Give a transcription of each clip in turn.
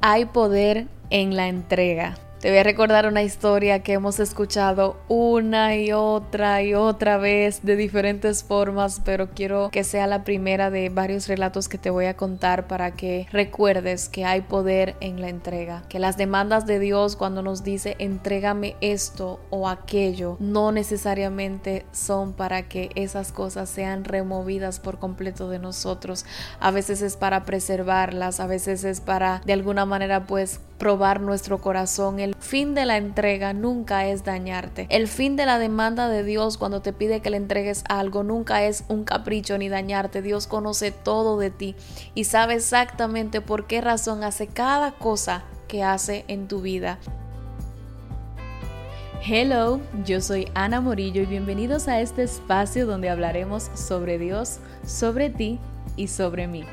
Hay poder en la entrega. Te voy a recordar una historia que hemos escuchado una y otra y otra vez de diferentes formas, pero quiero que sea la primera de varios relatos que te voy a contar para que recuerdes que hay poder en la entrega, que las demandas de Dios cuando nos dice entrégame esto o aquello, no necesariamente son para que esas cosas sean removidas por completo de nosotros. A veces es para preservarlas, a veces es para de alguna manera pues probar nuestro corazón. El fin de la entrega nunca es dañarte. El fin de la demanda de Dios cuando te pide que le entregues algo nunca es un capricho ni dañarte. Dios conoce todo de ti y sabe exactamente por qué razón hace cada cosa que hace en tu vida. Hello, yo soy Ana Morillo y bienvenidos a este espacio donde hablaremos sobre Dios, sobre ti y sobre mí.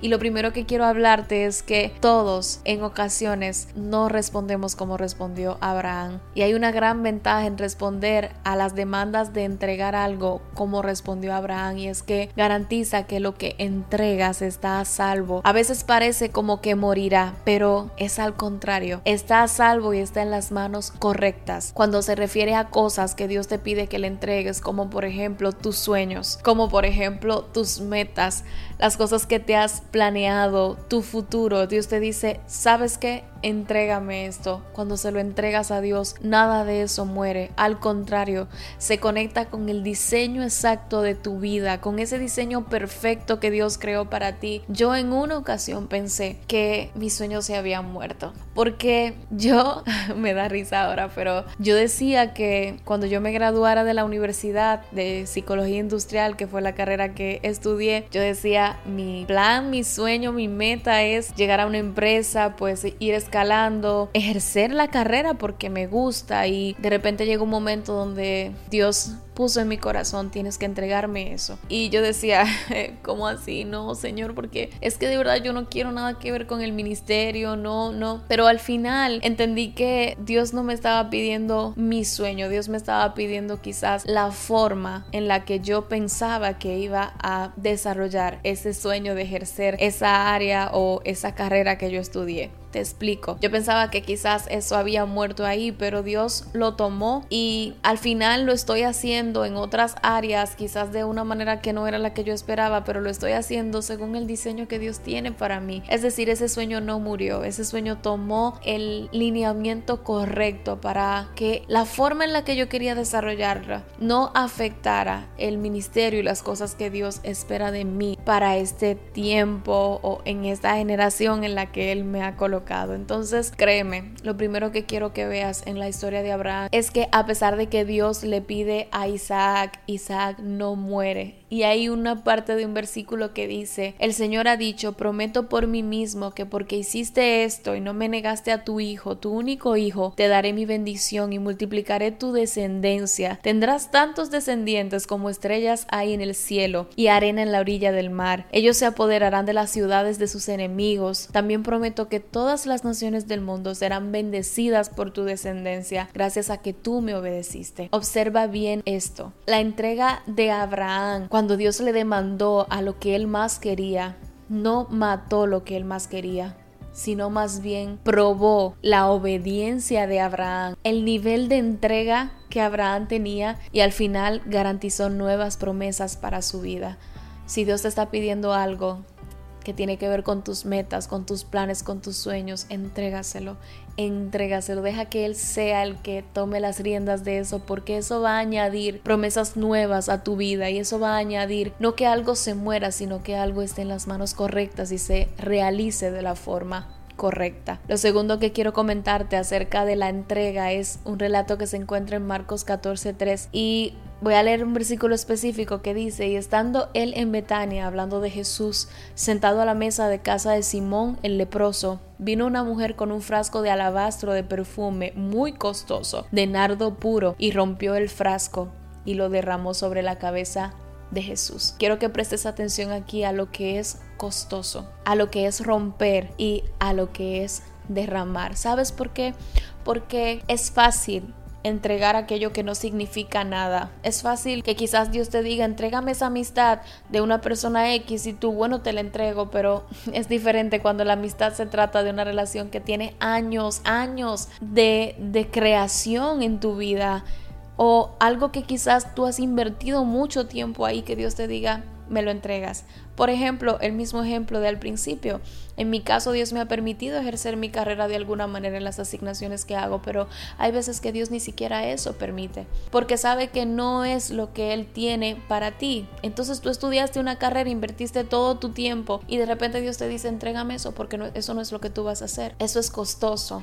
Y lo primero que quiero hablarte es que todos en ocasiones no respondemos como respondió Abraham. Y hay una gran ventaja en responder a las demandas de entregar algo como respondió Abraham. Y es que garantiza que lo que entregas está a salvo. A veces parece como que morirá, pero es al contrario. Está a salvo y está en las manos correctas. Cuando se refiere a cosas que Dios te pide que le entregues, como por ejemplo tus sueños, como por ejemplo tus metas, las cosas que te has planeado, tu futuro. Dios te dice, ¿sabes qué? Entrégame esto. Cuando se lo entregas a Dios, nada de eso muere. Al contrario, se conecta con el diseño exacto de tu vida, con ese diseño perfecto que Dios creó para ti. Yo en una ocasión pensé que mis sueños se habían muerto, porque yo, me da risa ahora, pero yo decía que cuando yo me graduara de la universidad de psicología industrial, que fue la carrera que estudié, yo decía, mi plan, mi sueño, mi meta es llegar a una empresa, pues ir escalando, ejercer la carrera porque me gusta y de repente llega un momento donde Dios puso en mi corazón, tienes que entregarme eso. Y yo decía, ¿cómo así? No, Señor, porque es que de verdad yo no quiero nada que ver con el ministerio, no, no. Pero al final entendí que Dios no me estaba pidiendo mi sueño, Dios me estaba pidiendo quizás la forma en la que yo pensaba que iba a desarrollar ese sueño de ejercer esa área o esa carrera que yo estudié explico. Yo pensaba que quizás eso había muerto ahí, pero Dios lo tomó y al final lo estoy haciendo en otras áreas, quizás de una manera que no era la que yo esperaba, pero lo estoy haciendo según el diseño que Dios tiene para mí. Es decir, ese sueño no murió, ese sueño tomó el lineamiento correcto para que la forma en la que yo quería desarrollarla no afectara el ministerio y las cosas que Dios espera de mí para este tiempo o en esta generación en la que Él me ha colocado entonces, créeme, lo primero que quiero que veas en la historia de Abraham es que a pesar de que Dios le pide a Isaac, Isaac no muere y hay una parte de un versículo que dice, el Señor ha dicho, prometo por mí mismo que porque hiciste esto y no me negaste a tu hijo, tu único hijo, te daré mi bendición y multiplicaré tu descendencia. Tendrás tantos descendientes como estrellas hay en el cielo y arena en la orilla del mar. Ellos se apoderarán de las ciudades de sus enemigos. También prometo que todas las naciones del mundo serán bendecidas por tu descendencia, gracias a que tú me obedeciste. Observa bien esto. La entrega de Abraham cuando Dios le demandó a lo que él más quería, no mató lo que él más quería, sino más bien probó la obediencia de Abraham, el nivel de entrega que Abraham tenía y al final garantizó nuevas promesas para su vida. Si Dios te está pidiendo algo, que tiene que ver con tus metas, con tus planes, con tus sueños, entrégaselo, entrégaselo, deja que Él sea el que tome las riendas de eso, porque eso va a añadir promesas nuevas a tu vida y eso va a añadir no que algo se muera, sino que algo esté en las manos correctas y se realice de la forma correcta. Lo segundo que quiero comentarte acerca de la entrega es un relato que se encuentra en Marcos 14:3 y Voy a leer un versículo específico que dice, y estando él en Betania, hablando de Jesús, sentado a la mesa de casa de Simón el leproso, vino una mujer con un frasco de alabastro de perfume muy costoso, de nardo puro, y rompió el frasco y lo derramó sobre la cabeza de Jesús. Quiero que prestes atención aquí a lo que es costoso, a lo que es romper y a lo que es derramar. ¿Sabes por qué? Porque es fácil entregar aquello que no significa nada. Es fácil que quizás Dios te diga, entrégame esa amistad de una persona X y tú, bueno, te la entrego, pero es diferente cuando la amistad se trata de una relación que tiene años, años de, de creación en tu vida o algo que quizás tú has invertido mucho tiempo ahí, que Dios te diga, me lo entregas. Por ejemplo, el mismo ejemplo del principio. En mi caso, Dios me ha permitido ejercer mi carrera de alguna manera en las asignaciones que hago, pero hay veces que Dios ni siquiera eso permite, porque sabe que no es lo que Él tiene para ti. Entonces tú estudiaste una carrera, invertiste todo tu tiempo y de repente Dios te dice, entrégame eso, porque eso no es lo que tú vas a hacer. Eso es costoso.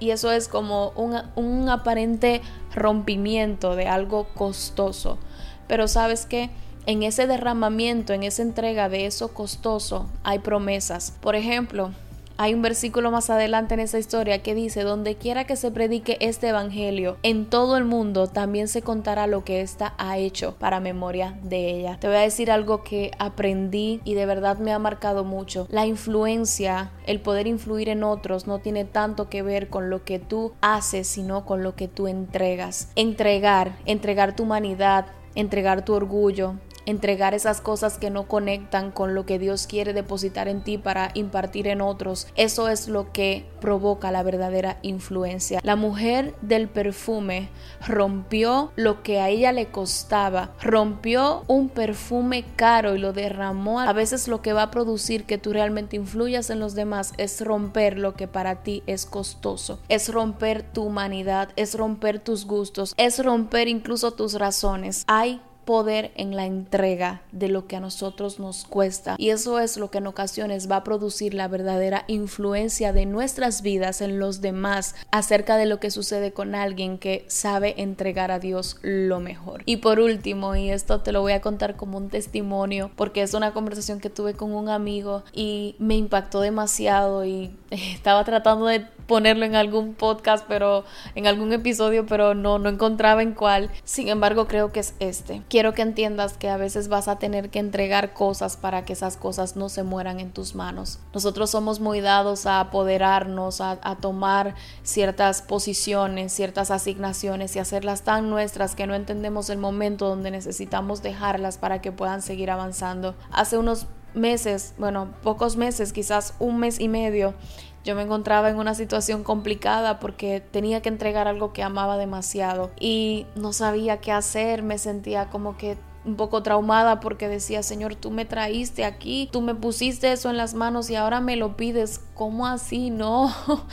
Y eso es como un, un aparente rompimiento de algo costoso. Pero sabes que en ese derramamiento, en esa entrega de eso costoso, hay promesas. Por ejemplo, hay un versículo más adelante en esa historia que dice, donde quiera que se predique este evangelio, en todo el mundo también se contará lo que ésta ha hecho para memoria de ella. Te voy a decir algo que aprendí y de verdad me ha marcado mucho. La influencia, el poder influir en otros no tiene tanto que ver con lo que tú haces, sino con lo que tú entregas. Entregar, entregar tu humanidad, entregar tu orgullo, entregar esas cosas que no conectan con lo que Dios quiere depositar en ti para impartir en otros. Eso es lo que provoca la verdadera influencia. La mujer del perfume rompió lo que a ella le costaba, rompió un perfume caro y lo derramó. A veces lo que va a producir que tú realmente influyas en los demás es romper lo que para ti es costoso, es romper tu humanidad, es romper tus gustos, es romper incluso tus razones. Hay poder en la entrega de lo que a nosotros nos cuesta. Y eso es lo que en ocasiones va a producir la verdadera influencia de nuestras vidas en los demás acerca de lo que sucede con alguien que sabe entregar a Dios lo mejor. Y por último, y esto te lo voy a contar como un testimonio, porque es una conversación que tuve con un amigo y me impactó demasiado y estaba tratando de ponerlo en algún podcast, pero en algún episodio, pero no, no encontraba en cuál. Sin embargo, creo que es este. Quiero que entiendas que a veces vas a tener que entregar cosas para que esas cosas no se mueran en tus manos. Nosotros somos muy dados a apoderarnos, a, a tomar ciertas posiciones, ciertas asignaciones y hacerlas tan nuestras que no entendemos el momento donde necesitamos dejarlas para que puedan seguir avanzando. Hace unos meses, bueno, pocos meses, quizás un mes y medio, yo me encontraba en una situación complicada porque tenía que entregar algo que amaba demasiado y no sabía qué hacer, me sentía como que un poco traumada porque decía, Señor, tú me traíste aquí, tú me pusiste eso en las manos y ahora me lo pides, ¿cómo así? No.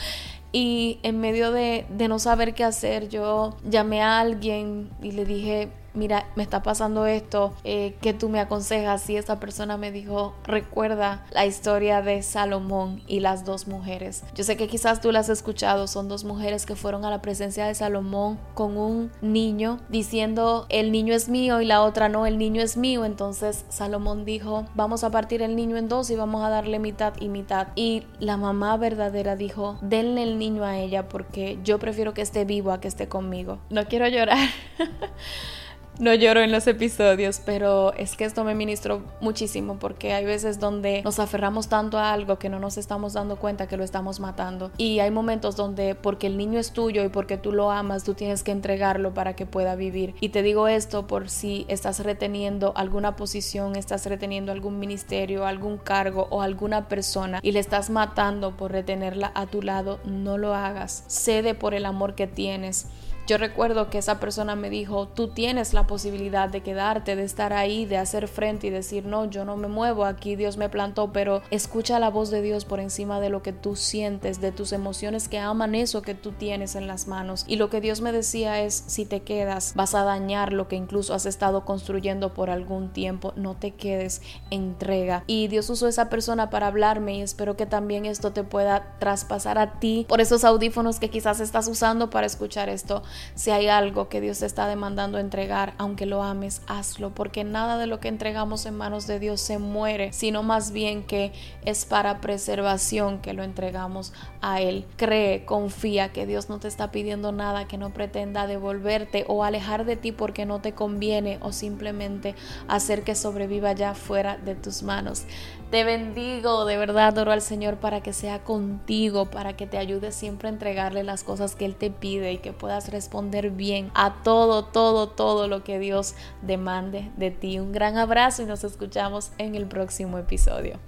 Y en medio de, de no saber qué hacer, yo llamé a alguien y le dije, mira, me está pasando esto, eh, que tú me aconsejas? Y esta persona me dijo, recuerda la historia de Salomón y las dos mujeres. Yo sé que quizás tú las has escuchado, son dos mujeres que fueron a la presencia de Salomón con un niño diciendo, el niño es mío y la otra no, el niño es mío. Entonces Salomón dijo, vamos a partir el niño en dos y vamos a darle mitad y mitad. Y la mamá verdadera dijo, denle el niño a ella porque yo prefiero que esté vivo a que esté conmigo. No quiero llorar. no lloro en los episodios, pero es que esto me ministró muchísimo porque hay veces donde nos aferramos tanto a algo que no nos estamos dando cuenta que lo estamos matando. Y hay momentos donde porque el niño es tuyo y porque tú lo amas, tú tienes que entregarlo para que pueda vivir. Y te digo esto por si estás reteniendo alguna posición, estás reteniendo algún ministerio, algún cargo o alguna persona y le estás matando por retenerla a tu lado, no lo hagas. Cede por el amor que tienes. Yo recuerdo que esa persona me dijo, tú tienes la posibilidad de quedarte, de estar ahí, de hacer frente y decir, no, yo no me muevo, aquí Dios me plantó, pero escucha la voz de Dios por encima de lo que tú sientes, de tus emociones que aman eso que tú tienes en las manos. Y lo que Dios me decía es, si te quedas, vas a dañar lo que incluso has estado construyendo por algún tiempo, no te quedes, entrega. Y Dios usó esa persona para hablarme y espero que también esto te pueda traspasar a ti por esos audífonos que quizás estás usando para escuchar esto. Si hay algo que Dios te está demandando entregar, aunque lo ames, hazlo, porque nada de lo que entregamos en manos de Dios se muere, sino más bien que es para preservación que lo entregamos a Él. Cree, confía que Dios no te está pidiendo nada que no pretenda devolverte o alejar de ti porque no te conviene o simplemente hacer que sobreviva ya fuera de tus manos. Te bendigo, de verdad oro al Señor para que sea contigo, para que te ayude siempre a entregarle las cosas que Él te pide y que puedas recibir responder bien a todo, todo, todo lo que Dios demande de ti. Un gran abrazo y nos escuchamos en el próximo episodio.